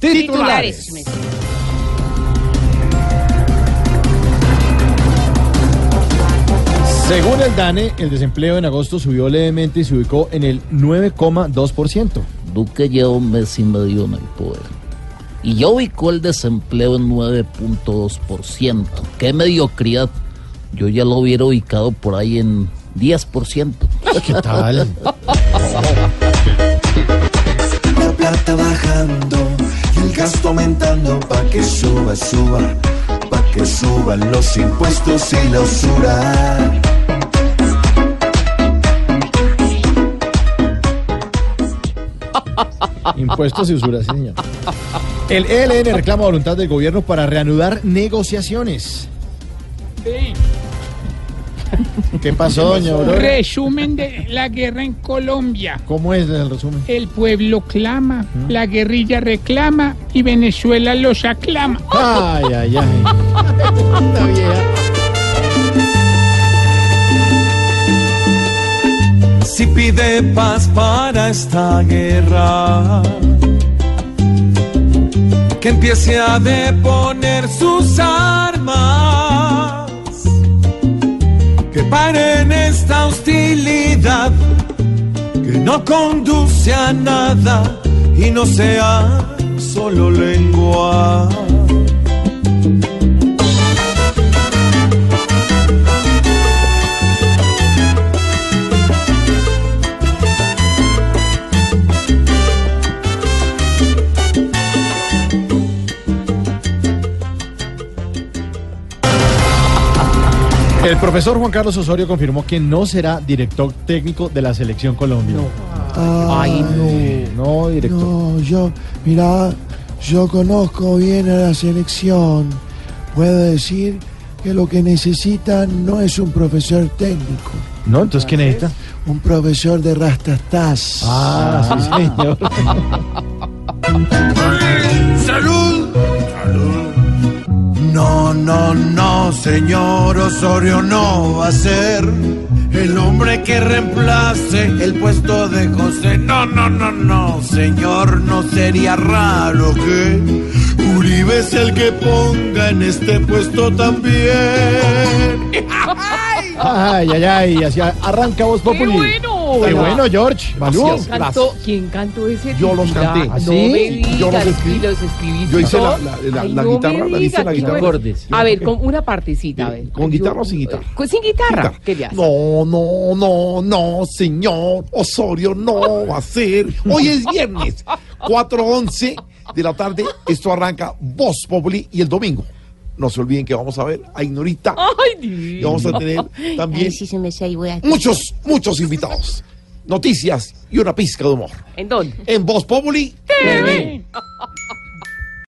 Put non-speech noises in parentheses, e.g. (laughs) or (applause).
Titulares. Según el DANE, el desempleo en agosto subió levemente y se ubicó en el 9,2%. Duque lleva un mes y medio en el poder. Y ya ubicó el desempleo en 9.2%. ¡Qué mediocridad! Yo ya lo hubiera ubicado por ahí en 10%. ¿Qué tal? (laughs) suba, pa' que suban los impuestos y la usura. Impuestos y usura, sí, señor. El ELN reclama voluntad del gobierno para reanudar negociaciones. (laughs) ¿Qué pasó, doña Aurora? Resumen de la guerra en Colombia. ¿Cómo es el resumen? El pueblo clama, la guerrilla reclama y Venezuela los aclama. Ay, ay, ay. (laughs) Esta vieja. Si pide paz para esta guerra, que empiece a deponer sus armas, paren esta hostilidad, que no conduce a nada y no sea solo lengua. El profesor Juan Carlos Osorio confirmó que no será director técnico de la selección Colombia. Ay, no. No, director. No, yo, mira, yo conozco bien a la selección. Puedo decir que lo que necesitan no es un profesor técnico, No, entonces ¿qué necesita? un profesor de rastastas. Ah, sí, señor. (laughs) No, no, no, señor Osorio no va a ser el hombre que reemplace el puesto de José. No, no, no, no, señor, no sería raro que Uribe es el que ponga en este puesto también. (laughs) Ay, ay, ay. Así arranca Voz Populi. bueno! Qué bueno, George. Malú. ¿Quién cantó, ¿Quién cantó ese Yo los canté. ¿Ah, sí? digas, Yo los escribí. los escribiste. Yo hice la, todos. la- la- Ay, la no me guitarra, la hice la guitarra. bueno. A ver, con una partecita, a ver. ¿Con guitarra o sin guitarra? Sin guitarra. Guitarra. ¿Qué le hace? No, no, no, no, señor Osorio, no va a ser. Hoy es viernes, 4.11 de la tarde. Esto arranca Voz Populi y el domingo. No se olviden que vamos a ver a Ignorita. Ay, Y Dios. vamos a tener también sí se me sale, voy a... muchos, muchos invitados. Noticias y una pizca de humor. ¿En dónde? En Voz Populi. TV.